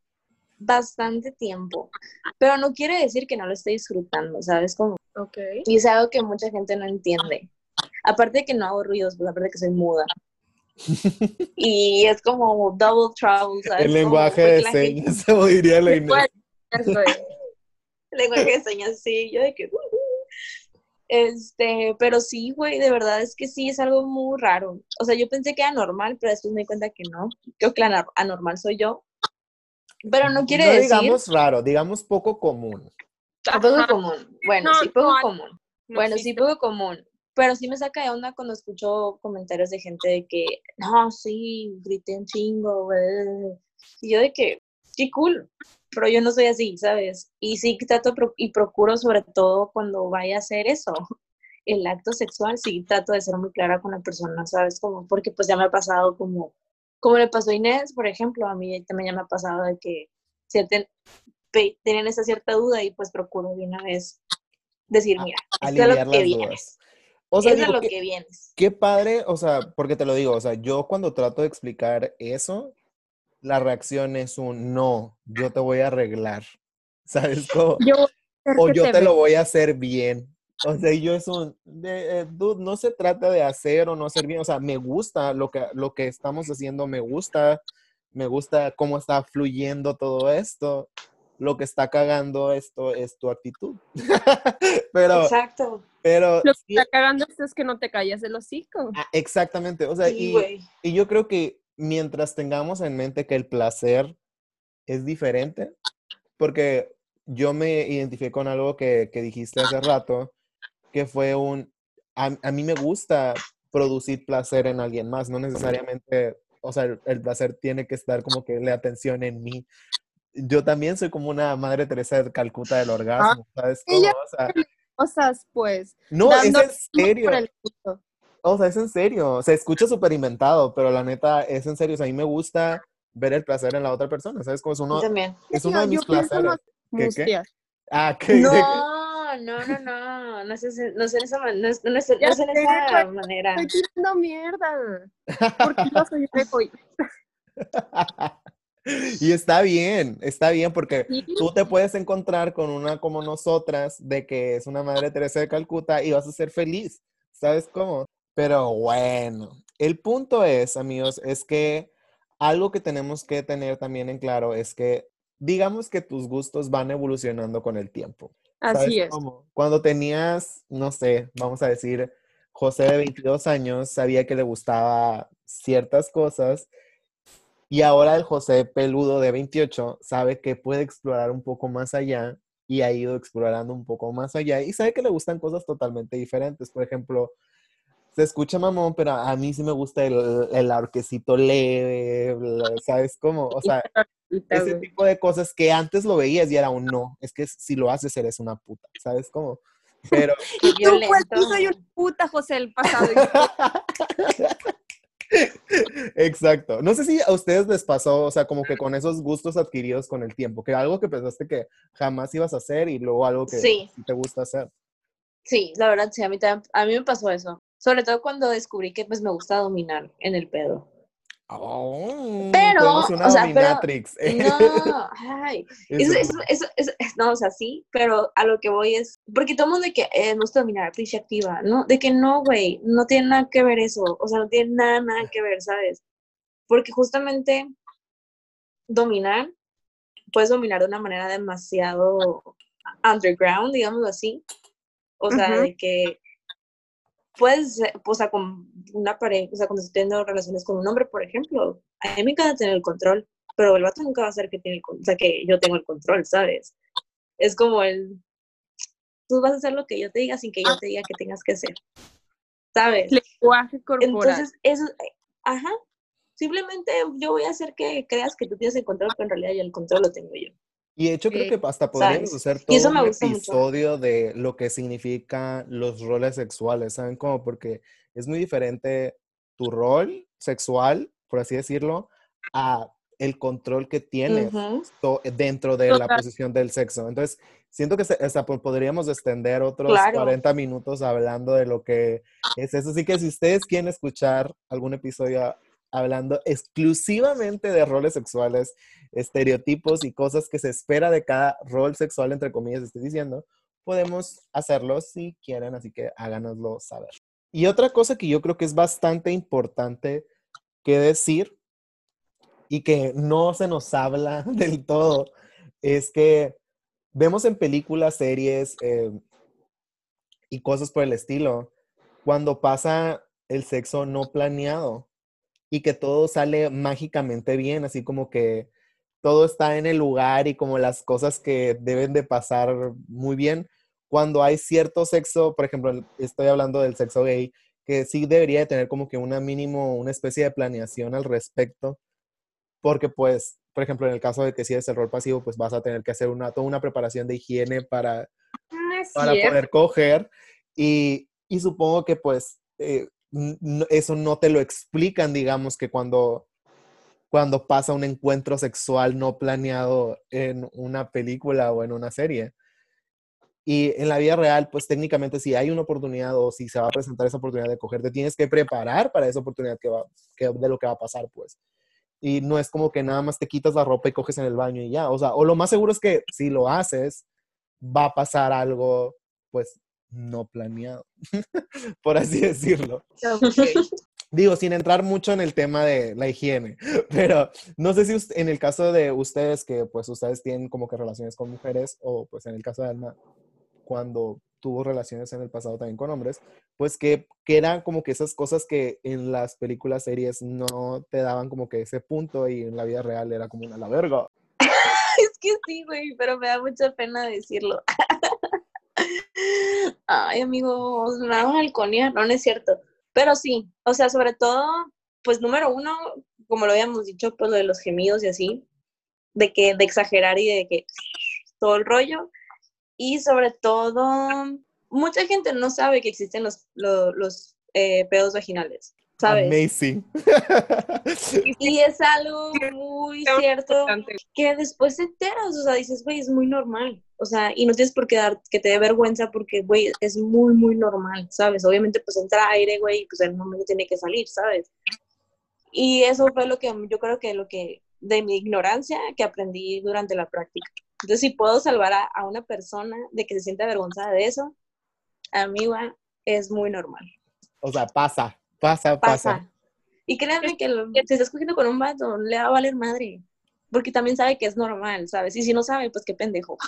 bastante tiempo, pero no quiere decir que no lo esté disfrutando, ¿sabes? Como, Ok. y es algo que mucha gente no entiende. Aparte de que no hago ruidos, pues aparte de que soy muda. *laughs* Y es como double trouble, ¿sabes? El lenguaje de la gente- señas, *laughs* como diría la Inés. Bueno, güey. lenguaje de señas, sí, yo de que... uh. Este, pero sí, güey, de verdad es que sí, es algo muy raro. O sea, yo pensé que era normal, pero después me di cuenta que no. Creo que la anor- anormal soy yo. Pero no quiere no decir... digamos raro, digamos poco común. Ah, poco común. Bueno, No, sí, poco no, común. No bueno, sí, poco común. Pero sí me saca de onda cuando escucho comentarios de gente de que, no, sí, grité un chingo, güey. Y yo de que, qué cool. Pero yo no soy así, ¿sabes? Y sí trato pro- y procuro sobre todo cuando vaya a hacer eso, *laughs* el acto sexual, sí trato de ser muy clara con la persona, ¿sabes? Como, porque pues ya me ha pasado como, como le pasó a Inés, por ejemplo, a mí también ya me ha pasado de que si ten- pe- tienen esa cierta duda y pues procuro de una vez decir, mira, esto es lo que vienes. O sea, digo, lo ¿qué- que vienes. Qué padre, o sea, porque te lo digo, o sea, yo cuando trato de explicar eso, la reacción es un no, yo te voy a arreglar, ¿sabes? Como, Yo o que yo te te lo voy a hacer bien. O sea, yo es un, de, eh, dude, no se trata de hacer o no hacer bien, o sea, me gusta lo que, lo que estamos haciendo, me gusta, me gusta cómo está fluyendo todo esto. Lo que está cagando esto es tu actitud. *laughs* pero, Exacto. pero, Lo que sí, está cagando esto es que no te calles el hocico. ah, exactamente, o sea, Sí, y, y yo creo que mientras tengamos en mente que el placer es diferente, porque yo me identifiqué con algo que, que dijiste hace rato, que fue un, a, a mí me gusta producir placer en alguien más, no necesariamente, o sea, el, el placer tiene que estar como que la atención en mí. Yo también soy como una madre Teresa de Calcuta del orgasmo, ¿sabes? cómo? O sea, Cosas, pues. no, es en serio. O sea, es en serio. Se escucha súper inventado, pero la neta es en serio. O sea, a mí me gusta ver el placer en la otra persona. ¿Sabes? Como es Yo uno, también. es uno de Yo mis pienso placeres. ¿Qué, qué? Ah, que *laughs* No, no, no, no. No es, no es en esa, man- no es, no es- no es en sé, esa manera. Estoy tirando mierda. Porque yo soy egoísta. *laughs* y está bien, está bien, porque Sí. tú te puedes encontrar con una como nosotras, de que es una madre Teresa de Calcuta, y vas a ser feliz. ¿Sabes cómo? Pero bueno, el punto es, amigos, es que algo que tenemos que tener también en claro es que digamos que tus gustos van evolucionando con el tiempo. ¿Sabes Así es. cómo? Cuando tenías, no sé, vamos a decir, José de 22 años sabía que le gustaba ciertas cosas y ahora el José peludo de 28 sabe que puede explorar un poco más allá y ha ido explorando un poco más allá y sabe que le gustan cosas totalmente diferentes. Por ejemplo, se escucha mamón, pero a mí sí me gusta el, el arquecito leve, ¿sabes cómo? O sea, ese tipo de cosas que antes lo veías y era un no, es que si lo haces eres una puta, ¿sabes cómo? Pero *laughs* Qué Tú, pues, tú soy una puta, José, el pasado. *laughs* Exacto. No sé si a ustedes les pasó, o sea, como que con esos gustos adquiridos con el tiempo, que algo que pensaste que jamás ibas a hacer y luego algo que Sí. te gusta hacer. Sí, la verdad, sí, a mí, tam- a mí me pasó eso. Sobre todo cuando descubrí que pues me gusta dominar en el pedo. Oh, Pero, una o sea, pero-. No, *laughs* ay, Eso eso, eso, eso, eso- no, o sea, sí, pero a lo que voy es, porque todo el mundo de que eh, me gusta dominar, pinche activa, ¿no? De que no, güey, no tiene nada que ver eso, o sea, no tiene nada, nada que ver, ¿sabes? Porque justamente dominar, puedes dominar de una manera demasiado underground, digamos así, o sea, Ujú. de que puedes, eh, o sea, con una pareja, o sea, cuando estoy teniendo relaciones con un hombre, por ejemplo, a mí me encanta tener el control, pero el vato nunca va a hacer que tiene el, o sea, que yo tengo el control, ¿sabes? Es como el, tú vas a hacer lo que yo te diga sin que yo te diga que tengas que hacer, ¿sabes? Lenguaje corporal. Entonces, eso, eh, ajá, simplemente yo voy a hacer que creas que tú tienes el control, pero en realidad ya el control lo tengo yo. Y de hecho creo que hasta podríamos ¿sabes? hacer todo un mucho. episodio de lo que significa los roles sexuales, ¿saben cómo? Porque es muy diferente tu rol sexual, por así decirlo, a el control que tienes dentro de la posición del sexo. Entonces, siento que hasta po- podríamos extender otros Claro. 40 minutos hablando de lo que es eso. Así que si ustedes quieren escuchar algún episodio hablando exclusivamente de roles sexuales, estereotipos y cosas que se espera de cada rol sexual, entre comillas, estoy diciendo, podemos hacerlo si quieren, así que háganoslo saber. Y otra cosa que yo creo que es bastante importante que decir y que no se nos habla *laughs* del todo es que vemos en películas, series eh, y cosas por el estilo, cuando pasa el sexo no planeado y que todo sale mágicamente bien, así como que todo está en el lugar y como las cosas que deben de pasar muy bien. Cuando hay cierto sexo, por ejemplo, estoy hablando del sexo gay, que sí debería de tener como que una mínimo, una especie de planeación al respecto, porque pues, por ejemplo, en el caso de que si eres el rol pasivo, pues vas a tener que hacer una, toda una preparación de higiene para, No es para cierto. poder coger y, y supongo que pues eh, eso no te lo explican, digamos, que cuando, cuando pasa un encuentro sexual no planeado en una película o en una serie. Y en la vida real, pues técnicamente si hay una oportunidad o si se va a presentar esa oportunidad de coger, te tienes que preparar para esa oportunidad que va, que, de lo que va a pasar, pues. Y no es como que nada más te quitas la ropa y coges en el baño y ya. O sea, o lo más seguro es que si lo haces, va a pasar algo, pues, no planeado, *laughs* por así decirlo. Digo, sin entrar mucho en el tema de la higiene, *laughs* pero no sé si en el caso de ustedes, que pues ustedes tienen como que relaciones con mujeres, o pues en el caso de Alma, cuando tuvo relaciones en el pasado también con hombres, pues que, que eran como que esas cosas que en las películas, series no te daban como que ese punto y en la vida real era como una la verga. *laughs* Es que sí, güey, pero me da mucha pena decirlo. Ay, amigos, me van a balconear, no, no es cierto. Pero sí, o sea, sobre todo, pues número uno, como lo habíamos dicho, pues lo de los gemidos y así, de que, de exagerar y de que todo el rollo. Y sobre todo, mucha gente no sabe que existen los, los, los eh, pedos vaginales, ¿sabes? Amazing. *laughs* Y es algo muy cierto que después te enteras, o sea, dices, güey, es muy normal, o sea, y no tienes por qué dar, que te dé vergüenza porque, güey, es muy, muy normal, ¿sabes? Obviamente, pues entra aire, güey, y pues en un momento tiene que salir, ¿sabes? Y eso fue lo que yo creo que lo que, de mi ignorancia, que aprendí durante la práctica. Entonces, si puedo salvar a, a una persona de que se sienta avergonzada de eso, amiga, es muy normal. o sea, pasa, pasa, pasa. Pasa. Y créanme que lo- si estás cogiendo con un vato, le va a valer madre. Porque también sabe que es normal, ¿sabes? Y si no sabe, pues qué pendejo.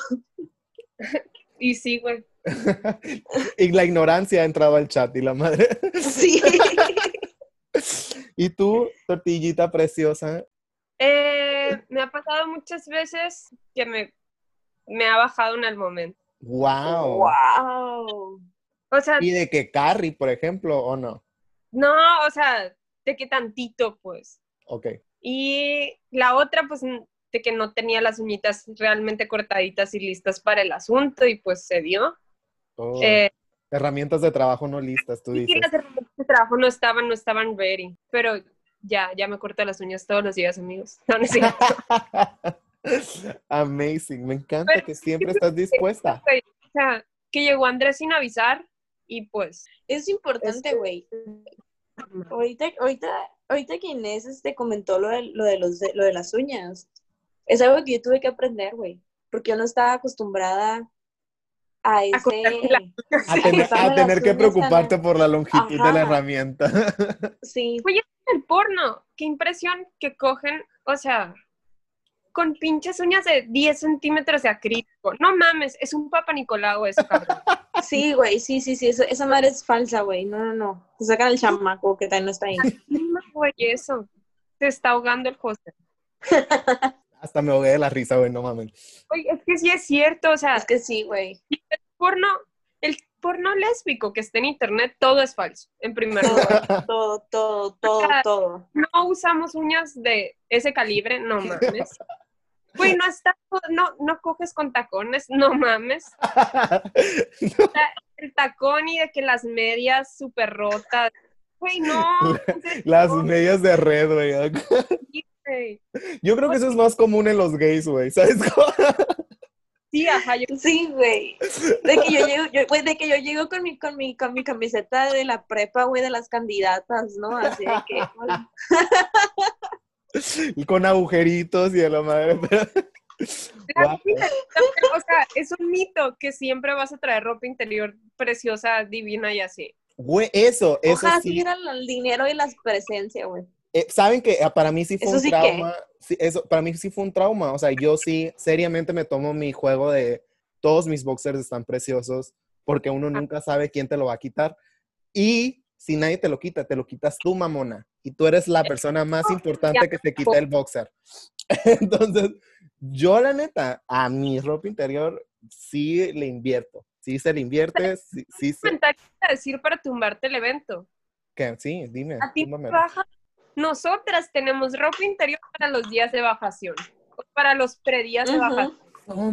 *laughs* Y sí, güey. *laughs* y la ignorancia ha entrado al chat y la madre. Sí. *laughs* y tú, tortillita preciosa, Eh, me ha pasado muchas veces que me me ha bajado en el momento. Wow. Wow. O sea, ¿Y de que Carrie, por ejemplo, o no? no, o sea, de que tantito, pues. Ok. Y la otra, pues, n- de que no tenía las uñitas realmente cortaditas y listas para el asunto y pues se dio. Oh, Eh, Herramientas de trabajo no listas, tú y dices. las herramientas de trabajo no estaban, no estaban ready. Pero ya, ya me corto las uñas todos los días, amigos. *laughs* No, no. *laughs* Amazing, me encanta Pero que siempre estás dispuesta. O sea, que llegó Andrés sin avisar y pues... Es importante, güey. Ahorita, ahorita, ahorita que Inés este, comentó lo de, lo, de los, de- lo de las uñas, es algo que yo tuve que aprender, güey, porque yo no estaba acostumbrada a ese... A, *laughs* tener- a que preocuparte por la longitud de la herramienta. *laughs* Sí, el porno, qué impresión que cogen, o sea, con pinches uñas de 10 centímetros de acrílico. No mames, es un papa Nicolau eso, cabrón. *laughs* sí, güey, sí, sí, sí, esa, esa madre es falsa, güey, no, no, no. Se sacan el chamaco que también no está ahí. *laughs* No, güey, eso. Se está ahogando el José. *laughs* Hasta me ahogué de la risa, güey, no mames. Oye, es que sí es cierto, o sea, Es que sí, güey. porno, el porno lésbico que está en internet, todo es falso, en primer Todo, lugar. todo, todo, todo, todo. No usamos uñas de ese calibre, no mames. Güey, no está, no, no coges con tacones, *laughs* no mames. *laughs* El tacón y de que las medias súper rotas. Güey, no. Las medias de red, güey. güey. Yo creo que eso es más común en los gays, güey. ¿Sabes cómo? *laughs* Sí, ajá, yo Sí, güey. De que yo llego, yo- güey, de que yo llego con mi, con mi, con mi camiseta de la prepa, güey, de las candidatas, ¿no? Así de que, con agujeritos y a la madre. *laughs* También, o sea, es un mito que siempre vas a traer ropa interior preciosa, divina y así. Güey, eso, eso ojalá sí. tuvieran el dinero y la presencia, güey. Eh, Saben que eh, para mí sí fue Eso un sí trauma. sí, eso, para mí sí fue un trauma. O sea, yo sí, seriamente me tomo mi juego de todos mis boxers están preciosos porque uno nunca sabe quién te lo va a quitar. Y si nadie te lo quita, te lo quitas tú, mamona. Y tú eres la persona más importante que te quita el boxer. *laughs* Entonces, yo la neta, a mi ropa interior sí le invierto. Sí se le invierte, sí, sí se... Decir para tumbarte el evento. ¿Qué? Sí, dime. A ti baja. Nosotras tenemos ropa interior para los días de bajación, o para los predías de Ujú. bajación.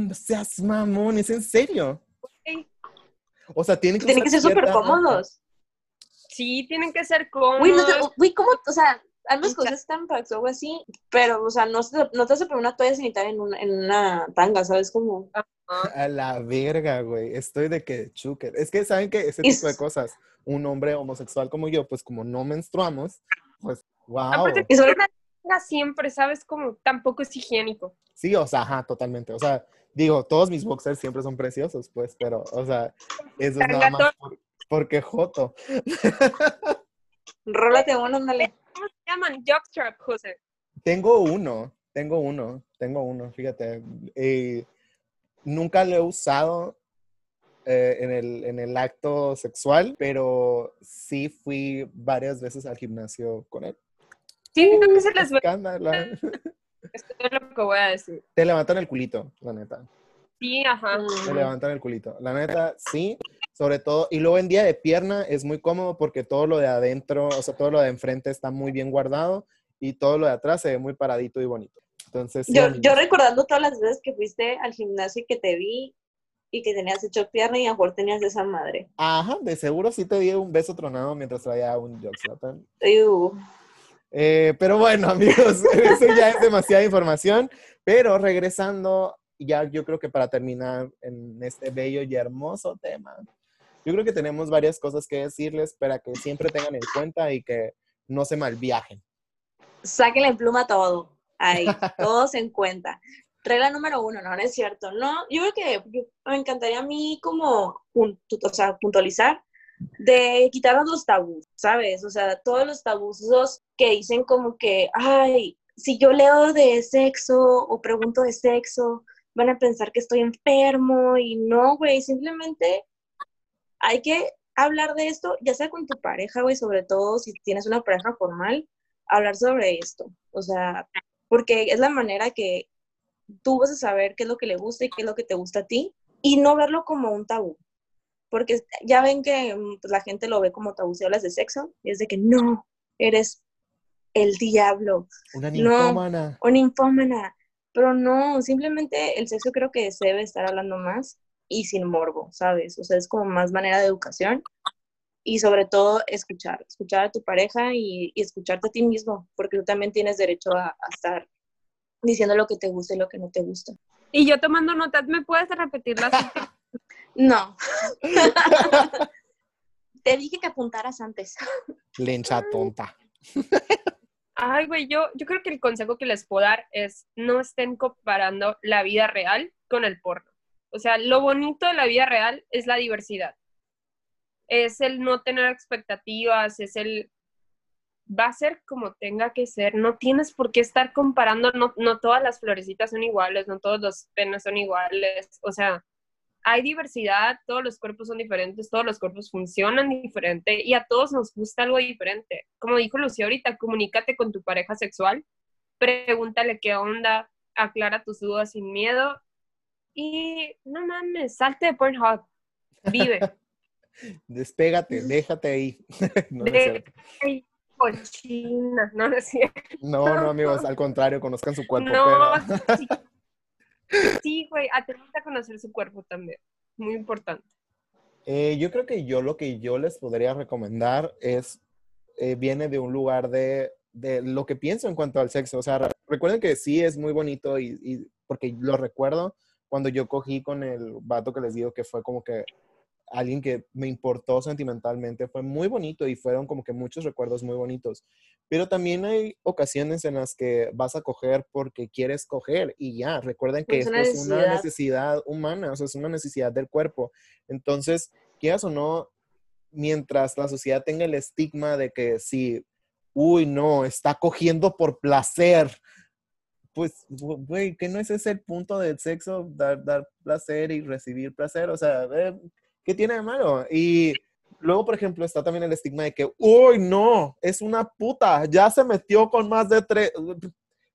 No seas mamón, ¿es en serio? Ok. O sea, tienen que, Tienen que ser súper cómodos. Sí, tienen que ser cómodos. Güey, no te- güey, ¿cómo? O sea, Mucha- cosas tan o algo así, pero, o sea, no, no te vas a poner una toalla sanitaria en una, en una tanga, ¿sabes? Como, A la verga, güey. Estoy de que chuker. Es que saben que ese tipo de cosas, un hombre homosexual como yo, pues como no menstruamos, pues wow. Aparte, Y sobre- una tanga siempre, ¿sabes? Como tampoco es higiénico. Sí, o sea, ajá, totalmente. O sea, digo, todos mis boxers siempre son preciosos, pues, pero, o sea, eso es nada más por- porque joto. *laughs* rólate uno, ándale. ¿Cómo se llaman? Jockstrap, José. Tengo uno, tengo uno, tengo uno, fíjate. eh, nunca lo he usado eh, en, el, en el acto sexual, pero sí fui varias veces al gimnasio con él. Siento que se les ve. *laughs* Esto es lo que voy a decir. Te levantan el culito, la neta. Sí, ajá. Te Mm. levantan el culito. La neta, sí. Sobre todo, y luego en día de pierna es muy cómodo porque todo lo de adentro, o sea, todo lo de enfrente está muy bien guardado y todo lo de atrás se ve muy paradito y bonito. Entonces, sí, Yo, amigos. yo recordando todas las veces que fuiste al gimnasio y que te vi y que tenías hecho pierna y a mejor tenías esa madre. Ajá, de seguro sí te di un beso tronado mientras traía un jockstrap. Iu. Eh, pero bueno, *laughs* amigos, eso ya es demasiada información. Pero regresando, ya yo creo que para terminar en este bello y hermoso tema, yo creo que tenemos varias cosas que decirles para que siempre tengan en cuenta y que no se malviajen. Sáquenle en pluma todo. Ahí, *laughs* todos en cuenta. Regla número uno, no, no es cierto. No, yo creo que me encantaría a mí como o sea, puntualizar de quitar los tabús, ¿sabes? O sea, todos los tabús que dicen como que, ay, si yo leo de sexo o pregunto de sexo, van a pensar que estoy enfermo y no, güey, simplemente hay que hablar de esto, ya sea con tu pareja, güey, sobre todo si tienes una pareja formal, hablar sobre esto. O sea, porque es la manera que tú vas a saber qué es lo que le gusta y qué es lo que te gusta a ti y no verlo como un tabú. Porque ya ven que mm, pues, la gente lo ve como tabú si hablas de sexo y es de que no, eres el diablo, Una No. ninfómana. o ninfómana. Pero no, simplemente el sexo creo que se debe estar hablando más y sin morbo, ¿sabes? O sea, es como más manera de educación y sobre todo escuchar, escuchar a tu pareja y, y escucharte a ti mismo, porque tú también tienes derecho a, a estar diciendo lo que te gusta y lo que no te gusta. Y yo tomando notas, ¿me puedes repetir las *laughs* No. *laughs* te dije que apuntaras antes. Lencha tonta. Ay, güey, yo, yo creo que el consejo que les puedo dar es no estén comparando la vida real con el porno. O sea, lo bonito de la vida real es la diversidad. Es el no tener expectativas, es el... Va a ser como tenga que ser. No tienes por qué estar comparando, no, no todas las florecitas son iguales, no todos los penes son iguales. O sea, hay diversidad, todos los cuerpos son diferentes, todos los cuerpos funcionan diferente y a todos nos gusta algo diferente. Como dijo Lucía ahorita, comunícate con tu pareja sexual, pregúntale qué onda, aclara tus dudas sin miedo y no mames, salte de Pornhub, vive. *laughs* Despégate, déjate ahí. *laughs* no, De-. Ay, cochina, no, no es cierto. no, no, amigos, al contrario, conozcan su cuerpo. No, pero- sí. *laughs* Sí, güey, atrévete a conocer su cuerpo también. Muy importante. Eh, yo creo que yo lo que yo les podría recomendar es, eh, viene de un lugar de, de lo que pienso en cuanto al sexo. O sea, re- recuerden que sí es muy bonito y, y- porque lo recuerdo cuando yo cogí con el vato que les digo que fue como que alguien que me importó sentimentalmente, fue muy bonito y fueron como que muchos recuerdos muy bonitos. Pero también hay ocasiones en las que vas a coger porque quieres coger y ya, recuerden que Es esto una es una necesidad humana, o sea, es una necesidad del cuerpo. Entonces, quieras o no, mientras la sociedad tenga el estigma de que si, uy, no, está cogiendo por placer, pues, güey, que no ese es el punto del sexo, dar, dar placer y recibir placer, o sea, ¿qué tiene de malo? Y luego, por ejemplo, está también el estigma de que, uy, no, es una puta, ya se metió con más de tres.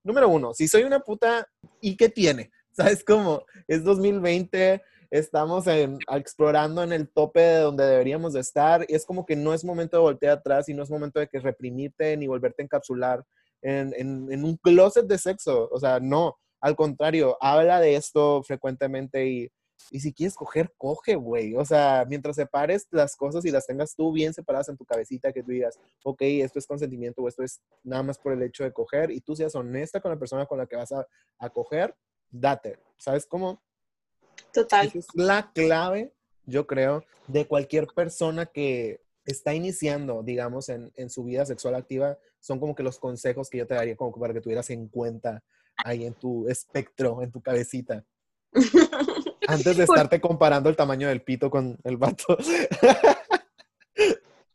Número uno, si soy una puta, ¿y qué tiene? *laughs* ¿Sabes cómo? Es 2020, estamos en- explorando en el tope de donde deberíamos de estar y es como que no es momento de voltear atrás y no es momento de que reprimirte ni volverte a encapsular en, en- en un closet de sexo. O sea, no, al contrario, habla de esto frecuentemente y, y si quieres coger, coge, güey. O sea, mientras separes las cosas y las tengas tú bien separadas en tu cabecita, que tú digas, ok, esto es consentimiento o esto es nada más por el hecho de coger y tú seas honesta con la persona con la que vas a, a coger, date. ¿Sabes cómo? Total. Esa es la clave, yo creo, de cualquier persona que está iniciando, digamos, en, en su vida sexual activa. Son como que los consejos que yo te daría como para que tuvieras en cuenta ahí en tu espectro, en tu cabecita. Antes de *laughs* Por- estarte comparando el tamaño del pito con el vato. *laughs*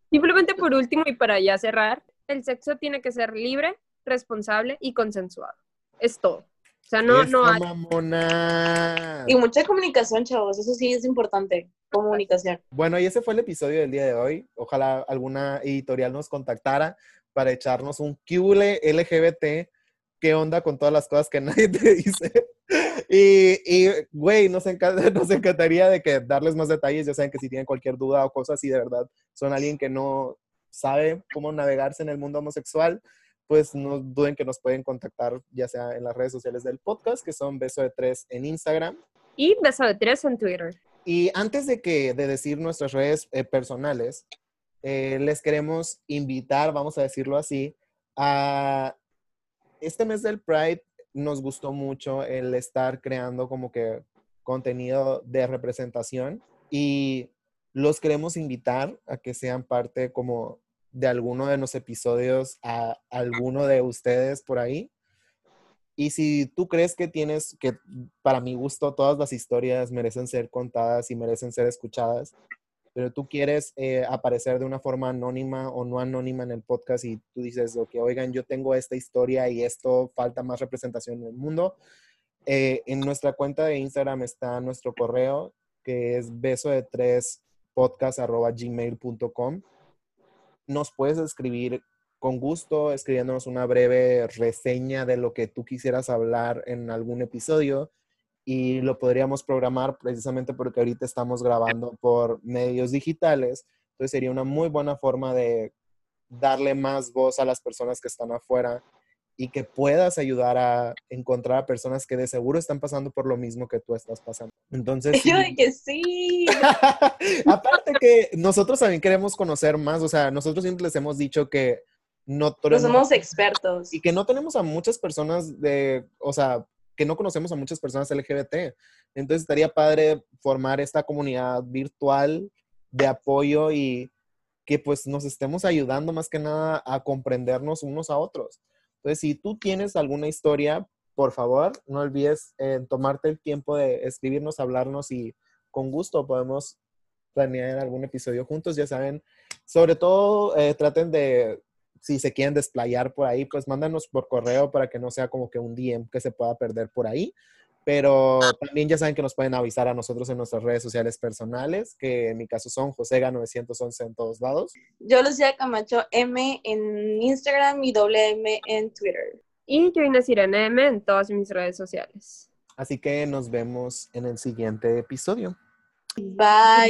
Simplemente por último y para ya cerrar, el sexo tiene que ser libre, responsable y consensuado. Es todo. O sea, no, no Esa hay... mamona. Y mucha comunicación, chavos, eso sí es importante, comunicación. Bueno, y ese fue el episodio del día de hoy. Ojalá alguna editorial nos contactara para echarnos un QL LGBT. ¿Qué onda con todas las cosas que *laughs* nadie te dice? Y, güey, nos, encan- *laughs* nos encantaría de que darles más detalles. Ya saben que si tienen cualquier duda o cosas así de verdad son alguien que no sabe cómo navegarse en el mundo homosexual, pues no duden que nos pueden contactar ya sea en las redes sociales del podcast, que son Beso de Tres en Instagram. Y beso de tres en Twitter. Y antes de que de decir nuestras redes eh, personales, eh, les queremos invitar, vamos a decirlo así, a este mes del Pride nos gustó mucho el estar creando como que contenido de representación y los queremos invitar a que sean parte como de alguno de los episodios a alguno de ustedes por ahí. Y si tú crees que tienes, que para mi gusto todas las historias merecen ser contadas y merecen ser escuchadas, pero tú quieres eh, aparecer de una forma anónima o no anónima en el podcast y tú dices, ok, oigan, yo tengo esta historia y esto falta más representación en el mundo, eh, en nuestra cuenta de Instagram está nuestro correo que es beso de tres podcast arroba gmail.com. Nos puedes escribir con gusto escribiéndonos una breve reseña de lo que tú quisieras hablar en algún episodio y lo podríamos programar precisamente porque ahorita estamos grabando por medios digitales. Entonces sería una muy buena forma de darle más voz a las personas que están afuera y que puedas ayudar a encontrar a personas que de seguro están pasando por lo mismo que tú estás pasando. Entonces, Yo sí. de que sí. *laughs* aparte que nosotros también queremos conocer más, o sea, nosotros siempre les hemos dicho que no somos expertos. y que no tenemos a muchas personas de, o sea, que no conocemos a muchas personas LGBT. Entonces estaría padre formar esta comunidad virtual de apoyo y que pues nos estemos ayudando más que nada a comprendernos unos a otros. Entonces, si tú tienes alguna historia, por favor, no olvides eh, tomarte el tiempo de escribirnos, hablarnos y con gusto podemos planear algún episodio juntos. Ya saben, sobre todo eh, traten de, si se quieren desplayar por ahí, pues mándanos por correo para que no sea como que un DM que se pueda perder por ahí. Pero también ya saben que nos pueden avisar a nosotros en nuestras redes sociales personales, que en mi caso son Josega911 en todos lados. Yo Lucía Camacho M en Instagram y doble M en Twitter. Y yo Inés Irene M en todas mis redes sociales. Así que nos vemos en el siguiente episodio. Bye.